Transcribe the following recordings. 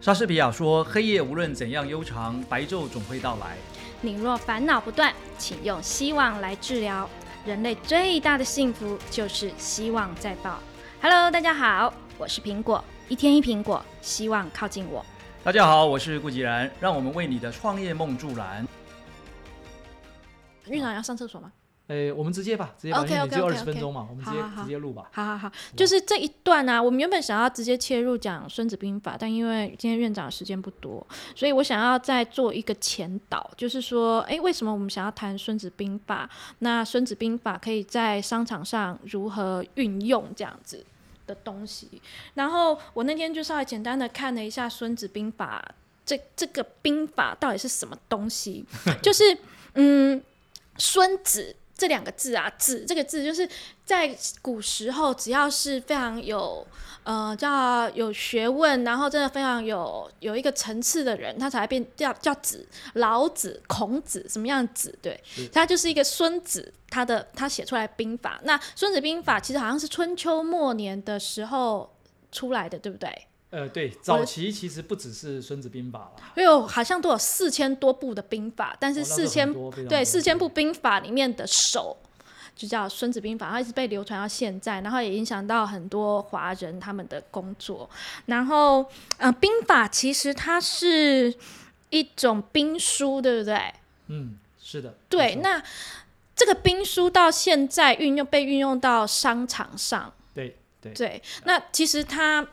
莎士比亚说：“黑夜无论怎样悠长，白昼总会到来。你若烦恼不断，请用希望来治疗。人类最大的幸福就是希望在爆。Hello，大家好，我是苹果，一天一苹果，希望靠近我。”大家好，我是顾吉然，让我们为你的创业梦助燃。院长要上厕所吗？诶，我们直接吧，直接吧，OK，OK，因为你只有二十分钟嘛，我们直接直接录吧。好好好，就是这一段啊，我们原本想要直接切入讲《孙子兵法》，但因为今天院长时间不多，所以我想要再做一个前导，就是说，哎，为什么我们想要谈《孙子兵法》？那《孙子兵法》可以在商场上如何运用这样子的东西？然后我那天就稍微简单的看了一下《孙子兵法》这这个兵法到底是什么东西，就是嗯，孙子。这两个字啊，子这个字就是在古时候，只要是非常有呃叫有学问，然后真的非常有有一个层次的人，他才会变叫叫子。老子、孔子什么样子？对，他就是一个孙子，他的他写出来兵法。那《孙子兵法》其实好像是春秋末年的时候出来的，对不对？呃，对，早期其实不只是《孙子兵法》了，因为好像都有四千多部的兵法，但是四千对四千部兵法里面的首就叫《孙子兵法》，它一直被流传到现在，然后也影响到很多华人他们的工作。然后，呃，兵法其实它是一种兵书，对不对？嗯，是的，对，那这个兵书到现在运用被运用到商场上，对对。对，那其实它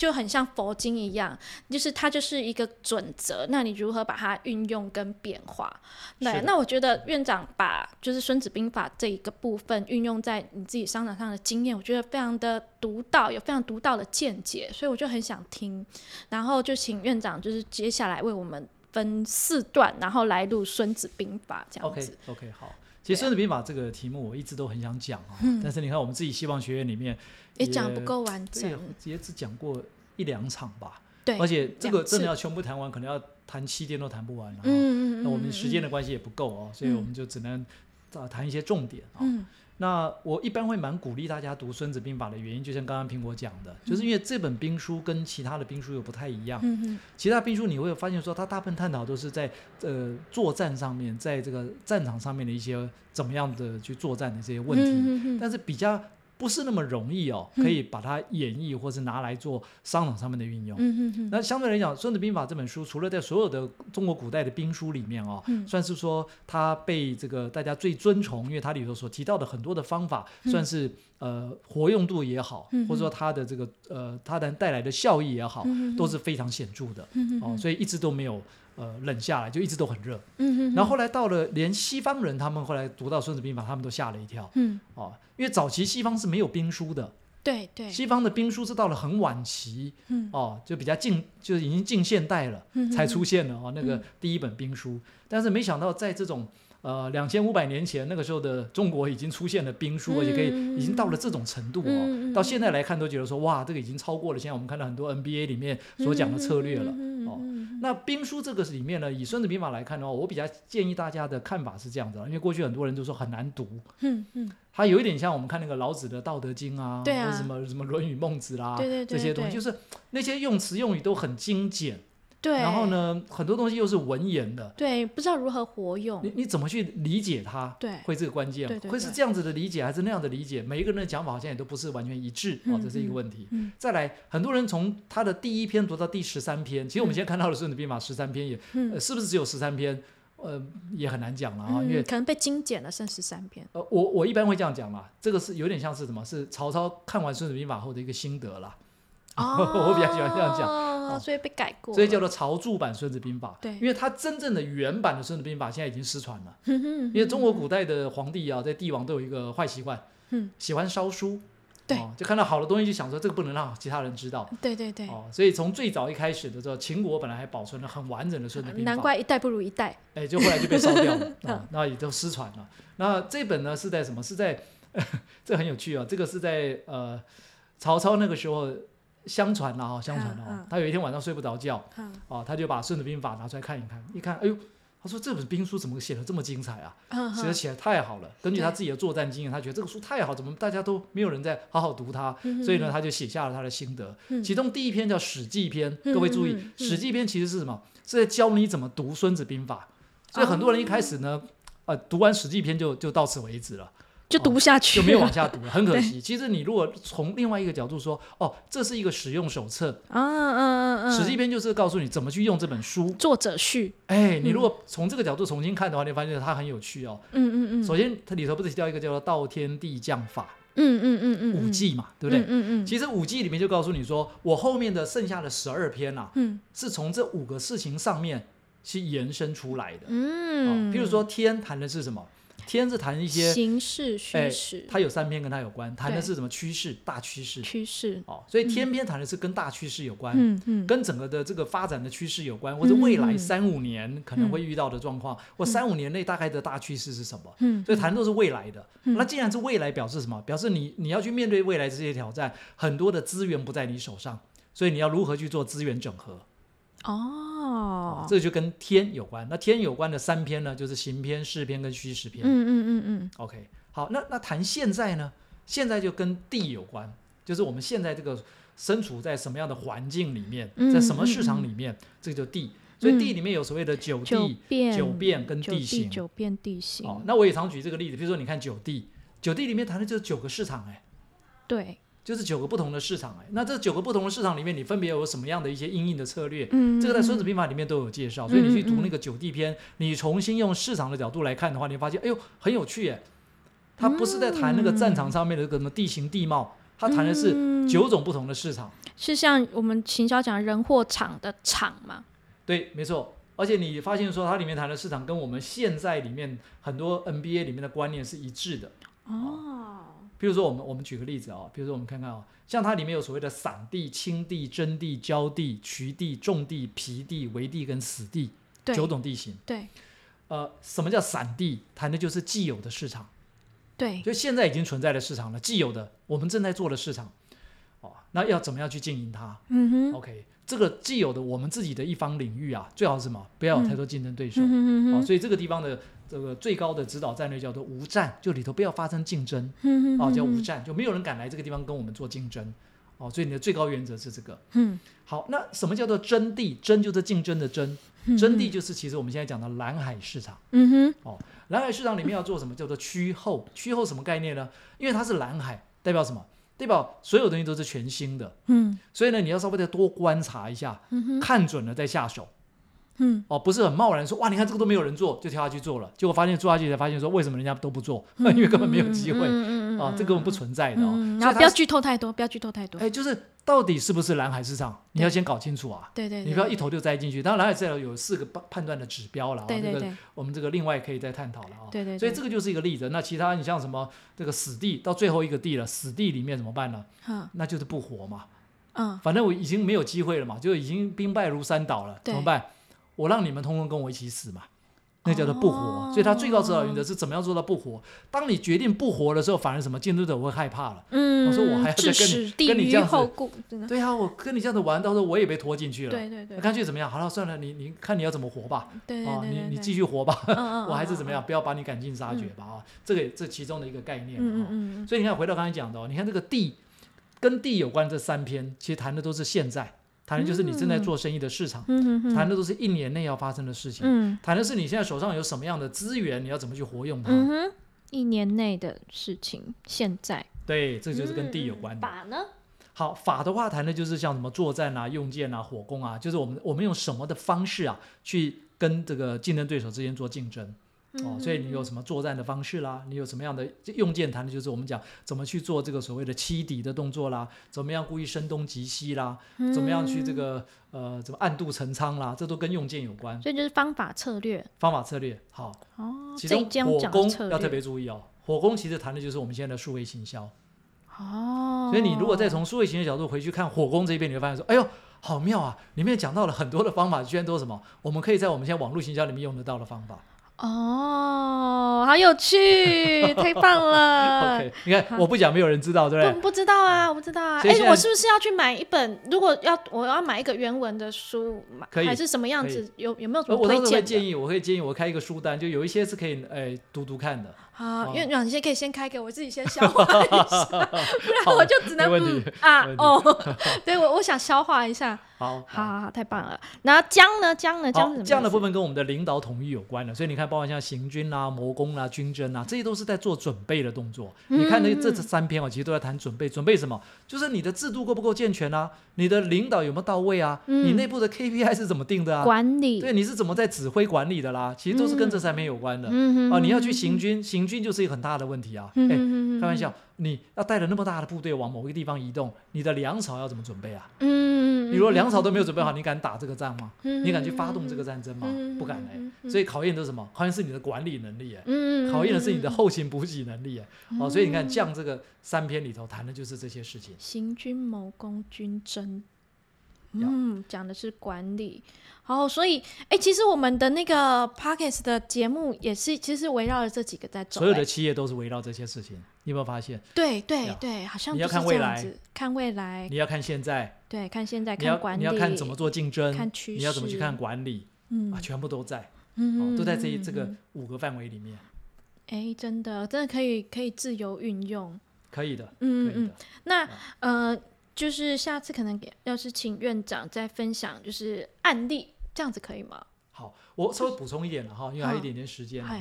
就很像佛经一样，就是它就是一个准则，那你如何把它运用跟变化？对，那我觉得院长把就是《孙子兵法》这一个部分运用在你自己商场上的经验，我觉得非常的独到，有非常独到的见解，所以我就很想听，然后就请院长就是接下来为我们分四段，然后来录《孙子兵法》这样 OK 子。OK 好。其实《孙子兵法》这个题目我一直都很想讲啊，但是你看我们自己希望学院里面也讲不够完整，，也只讲过一两场吧，对，而且这个真的要全部谈完，可能要谈七天都谈不完。嗯嗯嗯，那我们嗯时间的关系也不够哦，所以嗯我们就只能啊谈一些重点啊。嗯。那我一般会蛮鼓励大家读《孙子兵法》的原因，就像刚刚苹果讲的，就是因为这本兵书跟其他的兵书又不太一样。嗯嗯其他兵书你会发现说，它大部分探讨都是在呃作战上面，在这个战场上面的一些怎么样的去作战的这些问题，嗯嗯嗯。但是比较不是那么容易哦，嗯。可以把它演绎或是拿来做商场上面的运用。嗯嗯嗯那相对来讲，《孙子兵法》这本书，除了在所有的中国古代的兵书里面哦，嗯。算是说它被这个大家最尊崇，因为它里头所提到的很多的方法，嗯。算是呃活用度也好，嗯或者说它的这个呃它能带来的效益也好，嗯都是非常显著的嗯哦，所以一直都没有呃冷下来，就一直都很热。嗯嗯，然后后来到了连西方人，他们后来读到《孙子兵法》，他们都吓了一跳嗯，哦，因为早期西方是没有兵书的，对对，西方的兵书是到了很晚期嗯哦，就比较近，就是已经近现代了。嗯才出现了哦，那个嗯第一本兵书。但是没想到，在这种呃两千五百年前，那个时候的中国已经出现了兵书，而且可以嗯已经到了这种程度哦。到现在来看，都觉得说哇，这个已经超过了现在我们看到很多 NBA 里面所讲的策略了。那兵书这个里面呢，以《孙子兵法》来看的话，我比较建议大家的看法是这样子的，因为过去很多人都说很难读，嗯嗯，它有一点像我们看那个老子的《道德经》啊，对啊。或者什么什么《论语》《孟子》啦，对对对这些东西，就是那些用词用语都很精简。对，然后？呢，很多东西又是文言的，对，不知道如何活用你，你怎么去理解它？对会这个关键，对对对会是这样子的理解，还是那样的理解？每一个人的讲法好像也都不是完全一致哦，嗯这是一个问题。嗯再来，很多人从他的第一篇读到第十三篇，其实我们现在看到的《孙子兵法》十三篇也，是不是只有十三篇？呃，也很难讲了啊，因为嗯，可能被精简了，剩十三篇，呃，我我一般会这样讲啦，这个是有点像是什么？是曹操看完《孙子兵法》后的一个心得啦。我比较喜欢这样讲哦，所以被改过，所以叫做曹著版《孙子兵法》。对因为它真正的原版的《孙子兵法》现在已经失传了。因为中国古代的皇帝啊，在帝王都有一个坏习惯，嗯，喜欢烧书。对哦，就看到好的东西就想说这个不能让其他人知道。对对对，哦，所以从最早一开始的时候，秦国本来还保存了很完整的《孙子兵法》，难怪一代不如一代，哎，就后来就被烧掉了嗯啊，那也都失传了。那这本呢是在什么？是在 这很有趣啊，这个是在呃曹操那个时候相传了啊，相传了嗯嗯啊，他有一天晚上睡不着觉哦啊，他就把《孙子兵法》拿出来看一看，一看，哎呦，他说这本兵书怎么写的这么精彩啊？写的起来太好了。根据他自己的作战经验，他觉得这个书太好，怎么大家都没有人在好好读它？嗯所以呢，他就写下了他的心得。嗯其中第一篇叫《史记篇》，嗯各位注意，史记篇》其实是什么？是在教你怎么读《孙子兵法》。所以很多人一开始呢，呃，读完《史记篇就》就到此为止了。就读不下去了，就没有往下读了，很可惜。其实你如果从另外一个角度说，哦，这是一个使用手册，啊嗯嗯嗯，《史记篇》就是告诉你怎么去用这本书。作者序，哎，你如果从这个角度重新看的话，你会发现它很有趣哦。嗯嗯嗯，首先，它里头不是提到一个叫做“道天地将法嗯嗯嗯”嗯，五季嘛，对不对？嗯嗯嗯，其实五季里面就告诉你说，我后面的剩下的十二篇啊，嗯是从这五个事情上面去延伸出来的。嗯，哦，譬如说天谈的是什么？天是谈一些，形势哎虚实，它有三篇跟它有关，谈的是什么趋势、大趋势。趋势，哦，所以天篇谈的是跟大趋势有关，嗯嗯，跟整个的这个发展的趋势有关，或者未来三五年可能会遇到的状况，或三五年内大概的大趋势是什么。嗯，所以谈的都是未来的。嗯那既然是未来，表示什么？表示你你要去面对未来这些挑战，很多的资源不在你手上，所以你要如何去做资源整合？哦，这就跟天有关。那天有关的三篇呢，就是行篇、事篇跟虚实篇。嗯嗯嗯嗯 OK，好，那那谈现在呢？现在就跟地有关，就是我们现在这个身处在什么样的环境里面，嗯在什么市场里面，这个就地。所以地里面有所谓的九九地、变九变跟地形。九变地形，哦，那我也常举这个例子，比如说你看九地，九地里面谈的就是九个市场，哎，对，就是九个不同的市场，哎，那这九个不同的市场里面，你分别有什么样的一些应应的策略？嗯，这个在《孙子子兵法》里面都有介绍，所以你去读那个九地篇，你重新用市场的角度来看的话，你会发现，哎呦，很有趣耶！它不是在谈那个战场上面的个什么地形地貌，他谈的是嗯九种不同的市场。是像我们秦霄讲人货场的场嘛，对，没错。而且你发现说，它里面谈的市场跟我们现在里面很多 NBA 里面的观念是一致的。哦，比如说，我们我们举个例子啊、比如说我们看看啊、像它里面有所谓的散地、青地、真地、焦地、渠地、重地、皮地、围地跟死地九种地形。对呃，什么叫散地？谈的就是既有的市场，对，就现在已经存在的市场了，既有的我们正在做的市场。哦，那要怎么样去经营它嗯哼，？OK，这个既有的我们自己的一方领域啊，最好是什么？不要有太多竞争对手。嗯哼嗯哦，所以这个地方的这个最高的指导战略叫做无战，就里头不要发生竞争。嗯 哼哦，叫无嗯战，就没有人敢来这个地方跟我们做竞争。哦，所以你的最高原则是这个。嗯，好，那什么叫做真地？真就是竞争的真，嗯真地，就是其实我们现在讲的蓝海市场。嗯哼，哦蓝海市场里面要做什么？叫做趋后。趋后什么概念呢？因为它是蓝海，代表什么？代表所有东西都是全新的，嗯所以呢，你要稍微再多观察一下，看准了再下手。嗯哦，不是很贸然说哇，你看这个都没有人做，就跳下去做了，结果发现做下去才发现说为什么人家都不做？因为根本没有机会。嗯啊，这根本不存在的哦。然后不要剧透太多，不要剧透太多，哎，就是到底是不是蓝海市场，你要先搞清楚啊。对对，你不要一头就栽进去。当然，蓝海市场有四个判判断的指标了啊，这个我们这个另外可以再探讨了啊。对对，所以这个就是一个例子。那其他你像什么这个死地，到最后一个地了，死地里面怎么办呢？嗯那就是不活嘛。嗯反正我已经没有机会了嘛，就已经兵败如山倒了，怎么办？我让你们通通跟我一起死嘛。那叫做不活，哦所以他最高指导原则是怎么样做到不活。当你决定不活的时候，反而什么监督者会害怕了。嗯，我说我还要再跟你跟你这样子对啊，我跟你这样子玩，到时候我也被拖进去了。对对对那，干脆怎么样？好了，算了，你你看你要怎么活吧。对啊，你你继续，活吧，我还是怎么样，嗯？不要把你赶尽杀绝吧啊。这个这其中的一个概念啊。嗯嗯嗯所以你看，回到刚才讲的哦，你看这个地跟地有关这三篇，其实谈的都是现在，谈的就是你正在做生意的市场，谈的都是一年内要发生的事情，嗯谈的是你现在手上有什么样的资源，你要怎么去活用它。嗯，一年内的事情，现在对，这就是跟地有关的。法呢？好，法的话谈的就是像什么作战啊、用剑啊、火攻啊，就是我们我们用什么的方式啊，去跟这个竞争对手之间做竞争。哦，所以你有什么作战的方式啦？你有什么样的用剑谈的，就是我们讲怎么去做这个所谓的欺敌的动作啦，怎么样故意声东击西啦，怎么样去这个呃怎么暗度陈仓啦，这都跟用剑有关。所以就是方法策略方法策略好，哦，其中火攻要特别注意哦。火攻其实谈的就是我们现在的数位行销，哦，所以你如果再从数位行销角度回去看火攻这一边，你会发现说，哎呦，好妙啊！里面讲到了很多的方法，居然都是什么？我们可以在我们现在网络行销里面用得到的方法。哦，好有趣，太棒了 OK，你看我不讲，没有人知道，对不对？不不知道啊，我不知道啊。哎、我是不是要去买一本？如果要我要买一个原文的书，买可以还是什么样子？有有没有什呃我当时会么推荐的？建议，我会建议我开一个书单，就有一些是可以哎读读看的。好，哦院长，你先可以先开给我自己先消化一下，不然我就只能嗯啊哦，对我我想消化一下。好，好好好，太棒了。然后姜呢？姜呢？姜是什好，么？这样的部分跟我们的领导统一有关的，所以你看，包括像行军啊、魔宫啊、军争啊，这些都是在做准备的动作。你看那嗯这这三篇哦，其实都在谈准备，准备什么？就是你的制度够不够健全啊？你的领导有没有到位啊？嗯你内部的 KPI 是怎么定的啊？管理。对，你是怎么在指挥管理的啦？其实都是跟这三面有关的。嗯啊，你要去行军，行军就是一个很大的问题啊。哎，嗯开玩笑，你要带着那么大的部队往某一个地方移动，你的粮草要怎么准备啊？嗯，你如果粮草都没有准备好，你敢打这个仗吗？嗯你敢去发动这个战争吗？不敢哎。所以考验的是什么？考验是你的管理能力哎，嗯考验的是你的后勤补给能力哎。哦，所以你看，将这个三篇里头谈的就是这些事情。行军谋攻军争，嗯，讲的是管理。好，所以，哎、其实我们的那个 Pockets 的节目也是，其实围绕着这几个在走、所有的企业都是围绕这些事情，你有没有发现？对对呀对，好像你要看未来看未来，你要看现在，对，看现在，你要你要看怎么做竞争，看趋势，你要怎么去看管理嗯啊，全部都在嗯哦，都在这这个嗯五个范围里面，哎、真的，真的可以可以自由运用。可以的，可嗯嗯。那呃，就是下次可能给要是请院长再分享就是案例，这样子可以吗？好，我稍微补充一点了哈，因为还有一好点点时间哈。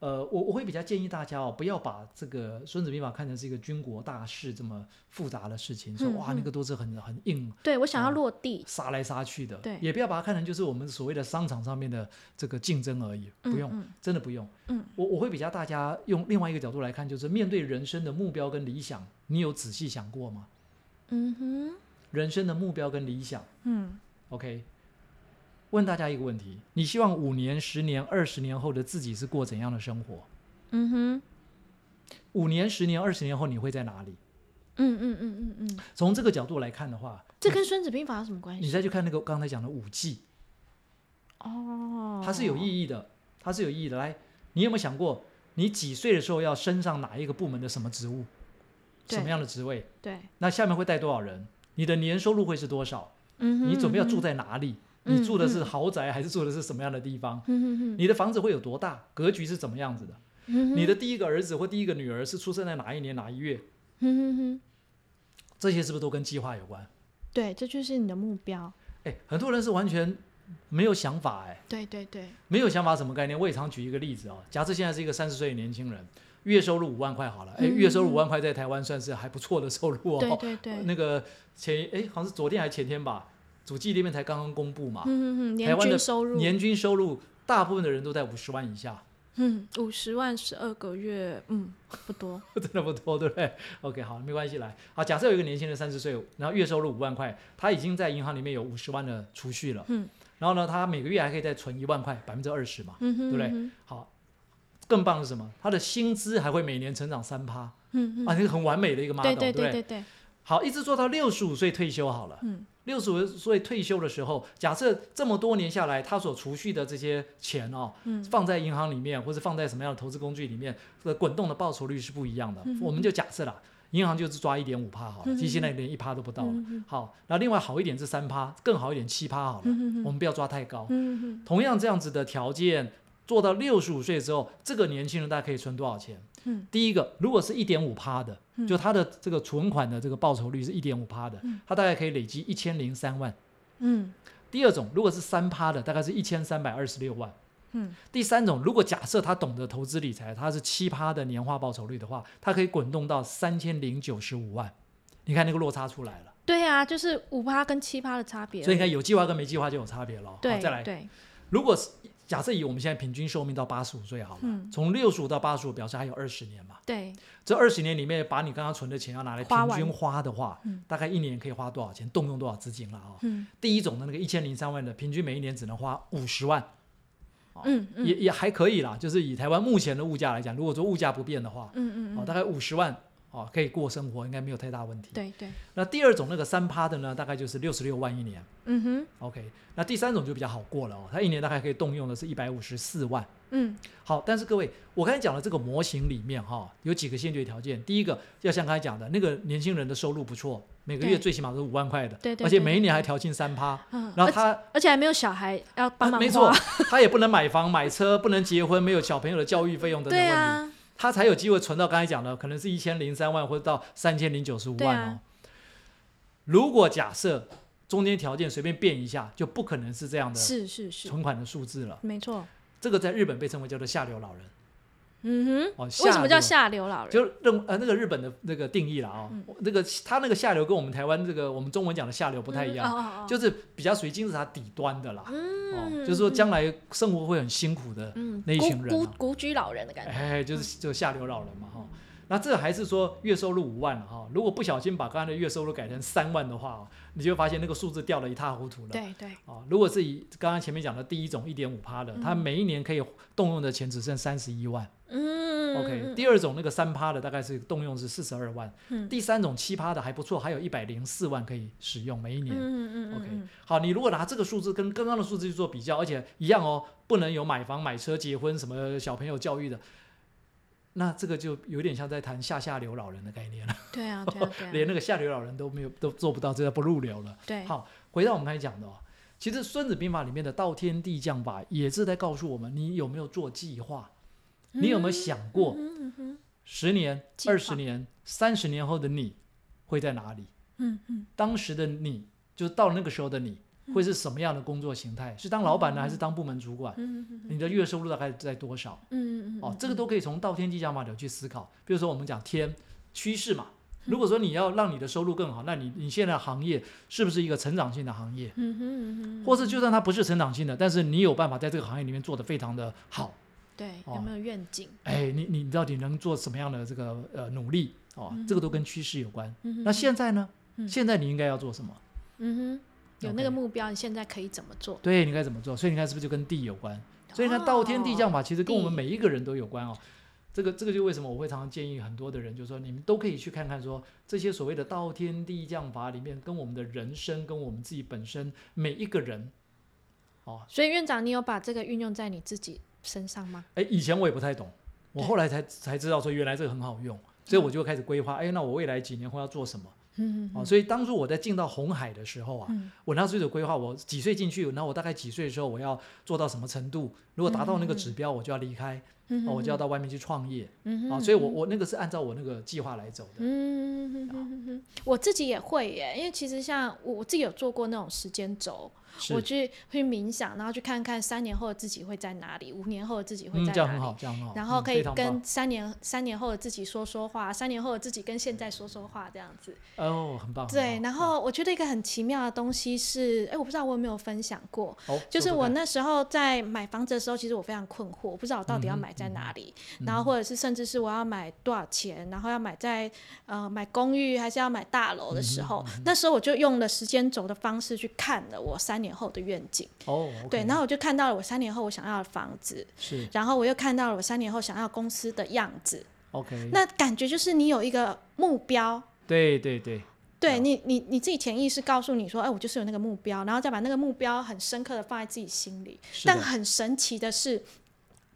呃，我我会比较建议大家哦，不要把这个《孙子兵法》看成是一个军国大事这么复杂的事情，说嗯哇那个都是很很硬，对我想要哦落地，杀来杀去的。对也不要把它看成就是我们所谓的商场上面的这个竞争而已，不用，嗯真的不用。嗯，我我会比较大家用另外一个角度来看，就是面对人生的目标跟理想，你有仔细想过吗？嗯哼，人生的目标跟理想嗯，OK。问大家一个问题：你希望五年、十年、二十年后的自己是过怎样的生活？嗯哼，五年、十年、二十年后你会在哪里？嗯嗯嗯嗯嗯，从这个角度来看的话，这跟《孙子兵法》有什么关系？你再去看那个刚才讲的五季，哦，它是有意义的，它是有意义的。来，你有没有想过，你几岁的时候要升上哪一个部门的什么职务，什么样的职位？对，那下面会带多少人？你的年收入会是多少？嗯哼，你准备要住在，在哪里？嗯你住的是嗯豪宅还是住的是什么样的地方？你的房子会有多大？格局是怎么样子的？你的，第一个儿子或第一个女儿是出生在哪一年哪一月？这些是不是都跟计划有关？对，这就是你的目标，哎，很多人是完全没有想法，哎，对对对，没有想法什么概念？我也常举一个例子哦，假设现在是一个三十岁的年轻人，月收入五万块好了，哎，嗯月收入五万块在台湾算是还不错的收入哦。对对对，那个前哎好像是昨天还前天吧，主计那边才刚刚公布嘛，嗯嗯嗯，年台湾的均收入，年均收入大部分的人都在五十万以下，嗯，五十万十二个月，嗯，不多，真的不多，对不对？OK，好，没关系，来，好，假设有一个年轻人三十岁，然后月收入五万块，他已经在银行里面有五十万的储蓄了，嗯，然后呢，他每个月还可以再存一万块，百分之二十嘛，嗯哼，对不对？嗯好，更棒的是什么？他的薪资还会每年成长三趴，嗯嗯。啊，嗯，那个很完美的一个 model，对对不对对对，好，一直做到六十五岁退休好了。嗯六十五岁退休的时候，假设这么多年下来，他所储蓄的这些钱哦，嗯放在银行里面，或者放在什么样的投资工具里面，这个滚动的报酬率是不一样的。嗯我们就假设啦，银行就是抓一点五趴好了，嗯其实现在连一趴都不到了。好，那另外好一点是三趴，更好一点七趴好了，我们不要抓太高。嗯同样这样子的条件，做到六十五岁之后，这个年轻人大概可以存多少钱？嗯第一个，如果是一点五趴的，嗯就他的这个存款的这个报酬率是一点五趴的嗯，他大概可以累积一千零三万。嗯第二种，如果是三趴的，大概是一千三百二十六万。嗯第三种，如果假设他懂得投资理财，他是七趴的年化报酬率的话，他可以滚动到三千零九十五万。你看那个落差出来了，对啊，就是五趴跟七趴的差别，所以你看有计划跟没计划就有差别了。对好，再来，对，如果是假设以我们现在平均寿命到八十五岁好了，嗯。从六十五到八十五，表示还有二十年嘛。对，这二十年里面，把你刚刚存的钱要拿来平均花的话，嗯。大概一年可以花多少钱，动用多少资金了啊、嗯。第一种的那个一千零三万的，平均每一年只能花五十万，嗯嗯。也也还可以啦。就是以台湾目前的物价来讲，如果说物价不变的话，嗯嗯，大概五十万哦，可以过生活，应该没有太大问题。对对，那第二种那个三趴的呢，大概就是六十六万一年。嗯哼，OK，那第三种就比较好过了哦，它一年大概可以动用的是一百五十四万。嗯好，但是各位，我刚才讲的这个模型里面哈，有几个先决条件。第一个，要像刚才讲的那个年轻人的收入不错，每个月最起码都是五万块的，对对而且每一年还调进三趴。嗯，然后他而且还没有小孩要帮忙啊没错，，他也不能买房买车，不能结婚，没有小朋友的教育费用等等问题，对啊，他才有机会存到刚才讲的，可能是一千零三万或者到三千零九十五万哦。啊如果假设中间条件随便变一下，就不可能是这样的是是是，存款的数字了。没错。这个在日本被称为叫做下流老人嗯哦。哼，为什么叫下流老人？就认呃那个日本的那个定义啦哦，嗯那个他那个下流跟我们台湾这个我们中文讲的下流不太一样，嗯哦哦哦就是比较属于金字塔底端的啦。嗯哦，就是说将来生活会很辛苦的，嗯那一群人孤啊孤孤居老人的感觉。哎，就是就下流老人嘛哈。那这还是说月收入五万了哈，如果不小心把刚才的月收入改成三万的话哦，你就会发现那个数字掉得一塌糊涂了。对对，啊，如果是以刚刚前面讲的第一种一点五趴的，它每一年可以动用的钱只剩三十一万。嗯 OK，第二种那个三趴的大概是动用是四十二万，嗯第三种七趴的还不错，还有一百零四万可以使用每一年。嗯嗯嗯 OK，嗯好，你如果拿这个数字跟刚刚的数字去做比较，而且一样哦，不能有买房、买车、结婚什么小朋友教育的，那这个就有点像在谈下下流老人的概念了，对啊 对啊对啊，连那个下流老人都没有都做不到，这叫不入流了。对，好，回到我们刚才讲的哦，其实《孙子兵法》里面的道天地将法也是在告诉我们，你有没有做计划？你有没有想过嗯嗯嗯十年、二十年、三十年后的你会在哪里？嗯嗯当时的你，就是到那个时候的你，会是什么样的工作形态？是当老板呢，还是当部门主管？你的月收入大概在多少？嗯嗯哦，这个都可以从道天地将法里去思考。比如说我们讲天趋势嘛，如果说你要让你的收入更好，那你你现在的行业是不是一个成长性的行业？嗯哼嗯，或是就算它不是成长性的，但是你有办法在这个行业里面做得非常的好，对，哦有没有愿景？哎，你你到底能做什么样的这个呃努力哦？这个都跟趋势有关。嗯那现在呢？嗯现在你应该要做什么？嗯哼，有那个目标，你现在可以怎么做？对，你该怎么做？所以你看是不是就跟地有关？所以你看道天地将法其实跟我们每一个人都有关哦。这个这个就为什么我会常常建议很多的人，就是说你们都可以去看看说这些所谓的道天地将法里面，跟我们的人生，跟我们自己本身每一个人，哦，所以院长，你有把这个运用在你自己身上吗？哎，以前我也不太懂，我后来才才知道说原来这个很好用，所以我就开始规划，哎，那我未来几年会要做什么？嗯哦，所以当初我在进到红海的时候啊，嗯。我那时候有规划，我几岁进去，然后我大概几岁的时候我要做到什么程度，如果达到那个指标，我就要离开，嗯哦，我就要到外面去创业，所以我我那个是按照我那个计划来走的。嗯我自己也会耶，因为其实像我我自己有做过那种时间轴，我，去去冥想，然后去看看三年后的自己会在哪里，五年后的自己会嗯，在哪里，这样很好，这样很好。然后嗯可以跟三年三年后的自己说说话，三年后的自己跟现在说说话，这样子。哦，很棒。对，然后我觉得一个很奇妙的东西是，哎，我不知道我有没有分享过，哦，就是我那时候在买房子的时候，其实我非常困惑，我不知道我到底要买在哪里，嗯然后或者是甚至是我要买多少钱，然后要买在呃买公寓还是要买大楼的嗯时候，那时候我就用了时间轴的方式去看了我三年后的愿景，哦，对然后我就看到了我三年后我想要的房子，是。然后我又看到了我三年后想要公司的样子，OK，那感觉就是你有一个目标。对对对，对你，你你自己潜意识告诉你说，哎，我就是有那个目标，然后再把那个目标很深刻的放在自己心里。但很神奇的是，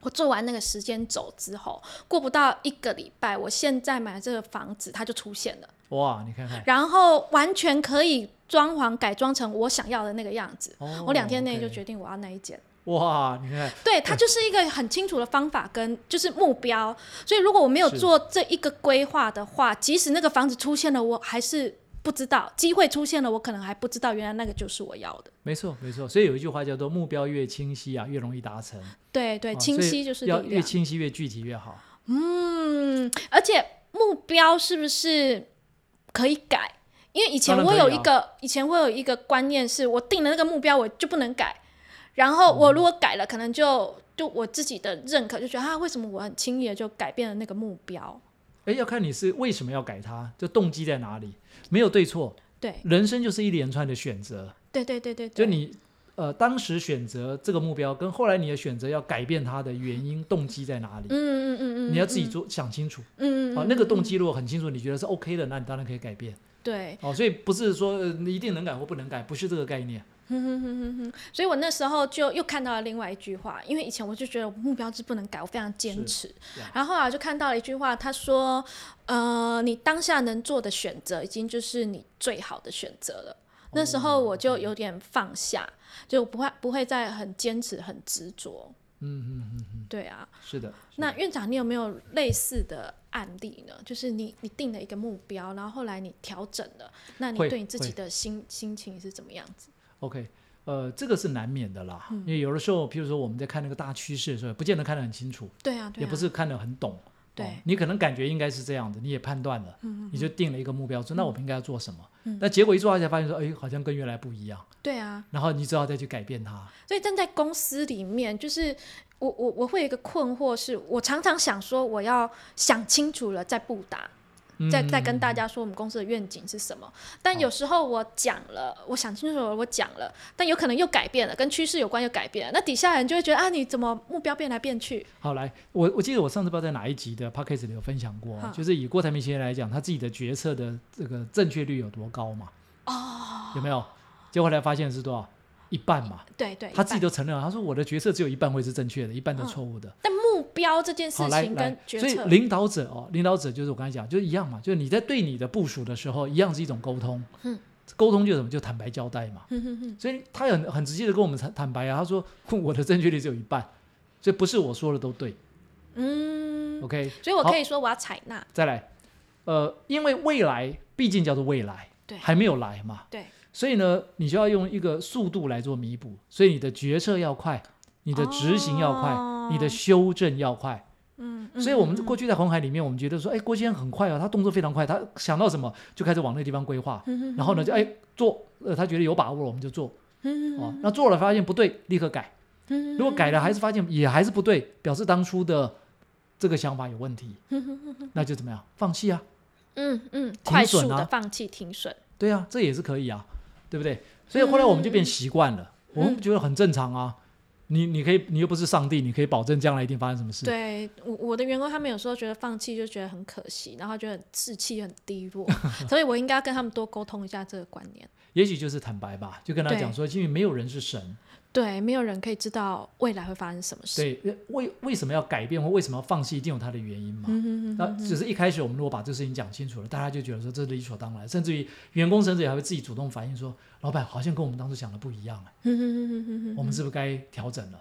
我做完那个时间轴之后，过不到一个礼拜，我现在买的这个房子它就出现了，哇，你看看，然后完全可以装潢改装成我想要的那个样子。哦我两天内就决定我要那一间，哇，你看，对，它就是一个很清楚的方法跟就是目标。所以如果我没有做这一个规划的话，即使那个房子出现了，我还是不知道；机会出现了，我可能还不知道原来那个就是我要的。没错没错，所以有一句话叫做目标越清晰啊，越容易达成。对对，清晰就是力要。越清晰越具体越好。嗯，而且目标是不是可以改？因为以前我有一个，以前我有一个观念是，我定了那个目标，我就不能改。然后我如果改了，可能就就我自己的认可，就觉得啊，为什么我很轻易的就改变了那个目标？哎，要看你是为什么要改它，就动机在哪里，没有对错，对人生就是一连串的选择。对对对对对，就你呃当时选择这个目标，跟后来你的选择要改变它的原因、动机在哪里，嗯嗯嗯嗯，嗯，你要自己做想清楚。嗯嗯，好、嗯那个动嗯机如果很清楚，你觉得是 OK 的，那你当然可以改变。对，哦，所以不是说一定能改或不能改，不是这个概念。所以我那时候就又看到了另外一句话，因为以前我就觉得我目标是不能改，我非常坚持。呀然后后来就看到了一句话，他说：“呃，你当下能做的选择，已经就是你最好的选择了。”那时候我就有点放下，就不会不会再很坚持、很执着。嗯嗯嗯嗯，对啊，是的。那院长，你有没有类似的案例呢？就是你你定了一个目标，然后后来你调整了，那你对你自己的心心情是怎么样子？OK，呃，这个是难免的啦，嗯因为有的时候，譬如说我们在看那个大趋势的时候，不见得看得很清楚，对啊，对啊，也不是看得很懂。对你可能感觉应该是这样的，你也判断了，你就定了一个目标，说那我们应该要做什么。那结果一做下来，才发现说，哎，好像跟原来不一样，对啊。然后你只好再去改变它。所以站在公司里面，就是我我我会有一个困惑是，我常常想说，我要想清楚了再布达，再再跟大家说我们公司的愿景是什么。但有时候我讲了，我想清楚了，我讲了，但有可能又改变了，跟趋势有关又改变了。那底下人就会觉得啊，你怎么目标变来变去？好，来，我我记得我上次不知道在哪一集的 podcast 里有分享过，就是以郭台铭先生来讲，他自己的决策的这个正确率有多高嘛？哦，有没有？结果后来发现是多少？一半嘛。对对，他自己都承认了，他说我的决策只有一半会是正确的，一半都错误的。但目标这件事情跟，决所以，领导者哦，领导者就是我刚才讲，就是一样嘛，就是你在对你的部署的时候，一样是一种沟通。嗯，沟通就是什么？就坦白交代嘛。嗯哼哼，所以他很很直接的跟我们坦坦白啊，他说 我的正确率只有一半，所以不是我说的都对。嗯，OK，所以我可以说我要采纳，再来，呃，因为未来毕竟叫做未来，对。还没有来嘛，对，所以呢，你就要用一个速度来做弥补，所以你的决策要快，你的执行要快，哦你的修正要快。嗯，所以我们嗯过去在红海里面，我们觉得说，哎，郭先生很快啊，他动作非常快，他想到什么就开始往那个地方规划，嗯然后呢就哎做，呃，他觉得有把握了，我们就做，嗯哦，那做了发现不对，立刻改，嗯如果改了还是发现也还是不对，表示当初的这个想法有问题，那就怎么样，放弃啊，嗯嗯，快速损啊。的放弃停损，对啊，这也是可以啊，对不对？所以后来我们就变习惯了，我们觉得很正常啊。你你可以，你又不是上帝，你可以保证将来一定发生什么事。对我我的员工，他们有时候觉得放弃就觉得很可惜，然后觉得很士气很低落，所以我应该要跟他们多沟通一下这个观念。也许就是坦白吧，就跟他讲说，因为没有人是神，对，没有人可以知道未来会发生什么事。对，呃为为什么要改变或为什么要放弃，一定有它的原因嘛。嗯那只是一开始我们如果把这事情讲清楚了，大家就觉得说这是理所当然，甚至于员工甚至也还会自己主动反映说，老板好像跟我们当初想的不一样、哎嗯我们是不是该调整了？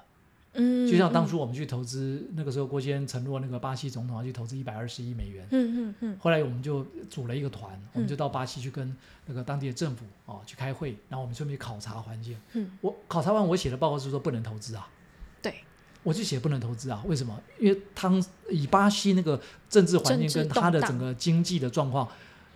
嗯，就像当初我们去投资，那个时候郭先生承诺那个巴西总统要去投资一百二十亿美元，嗯嗯嗯。后来我们就组了一个团，我们就到巴西去跟那个当地的政府哦去开会，然后我们顺便考察环境。嗯，我考察完，我写的报告是说不能投资啊。对，我就写不能投资啊，为什么？因为当以巴西那个政治环境跟它的整个经济的状况，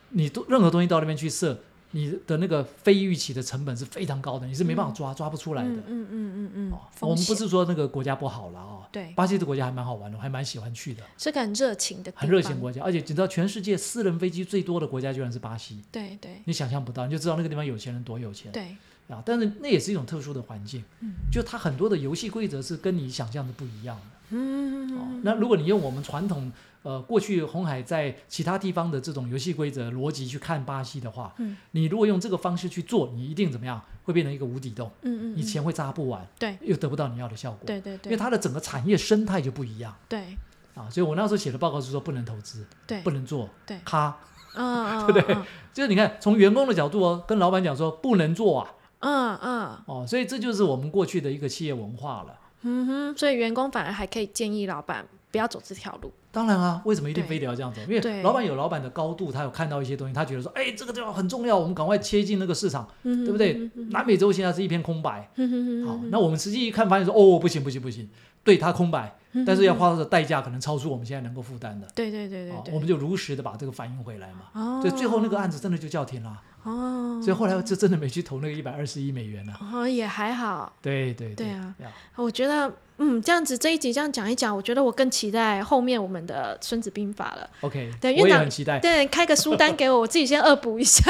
你都任何东西到那边去设，你的那个非预期的成本是非常高的，你是没办法抓、抓不出来的。嗯嗯嗯嗯嗯哦，我们不是说那个国家不好了哦，对，巴西的国家还蛮好玩的，我还蛮喜欢去的，是个很热情的，很热情国家，而且你知道全世界私人飞机最多的国家居然是巴西，对对你想象不到，你就知道那个地方有钱人多有钱对，啊！但是那也是一种特殊的环境，嗯就它很多的游戏规则是跟你想象的不一样的。嗯哦，那如果你用我们传统呃过去红海在其他地方的这种游戏规则逻辑去看巴西的话，嗯。你如果用这个方式去做，你一定怎么样？会变成一个无底洞，嗯嗯，你钱会砸不完，对。又得不到你要的效果，对对对。因为它的整个产业生态就不一样。对。啊。所以我那时候写的报告是说不能投资，对，不能做，对。咔，嗯 嗯，对不对？嗯。就是你看从员工的角度哦，跟老板讲说不能做啊，嗯嗯。哦，所以这就是我们过去的一个企业文化了。嗯哼，所以员工反而还可以建议老板不要走这条路。当然啊，为什么一定非得要这样走？因为老板有老板的高度，他有看到一些东西，他觉得说，哎，这个地方很重要，我们赶快切进那个市场，嗯对不对？南美洲现在是一片空白，对好，那我们实际一看发现说，哦，不行不行不行，对它空白，嗯但是要花的代价可能超出我们现在能够负担的，对对对对对，哦我们就如实的把这个反映回来嘛。哦，所以最后那个案子真的就叫停了，哦，所以后来就真的没去投那个一百二十亿美元了。哦也还好，对对对啊我觉得嗯这样子这一集这样讲一讲，我觉得我更期待后面我们的《孙子兵法》了。，OK，对院长很期待。对，开个书单给我，我自己先恶补一下。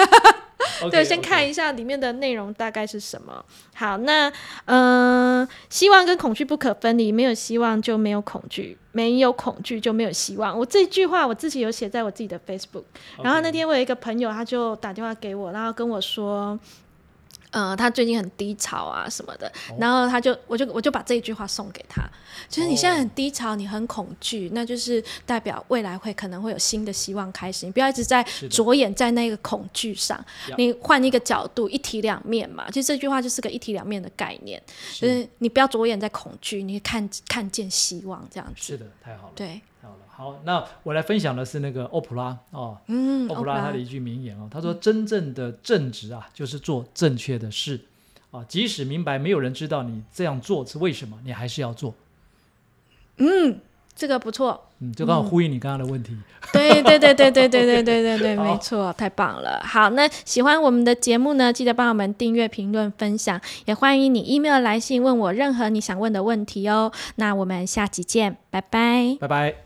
对，先看一下里面的内容大概是什么。好，那嗯、呃希望跟恐惧不可分离，没有希望就没有恐惧，没有恐惧就没有希望。我这句话我自己有写在我自己的 Facebook。然后那天我有一个朋友，他就打电话给我，然后跟我说。呃，他最近很低潮啊什么的，然后他就我就我就把这一句话送给他，就是你现在很低潮，你很恐惧，那就是代表未来会可能会有新的希望开始，你不要一直在着眼在那个恐惧上你换一个角度，一体两面嘛。其实这句话就是个一体两面的概念，就是你不要着眼在恐惧，你看看见希望这样子。是的，太好了，对，太好了。好，那我来分享的是那个欧普拉哦，嗯，欧普拉他的一句名言哦，他说：“真正的正直啊，就是做正确的事啊，即使明白没有人知道你这样做是为什么，你还是要做。嗯这个不错。”嗯，就刚好呼应你刚刚的问题。对对对对对对对对对对，好没错，太棒了。好，那喜欢我们的节目呢，记得帮我们订阅、评论、分享，也欢迎你 email 来信问我任何你想问的问题哦。那我们下集见，拜拜。拜拜。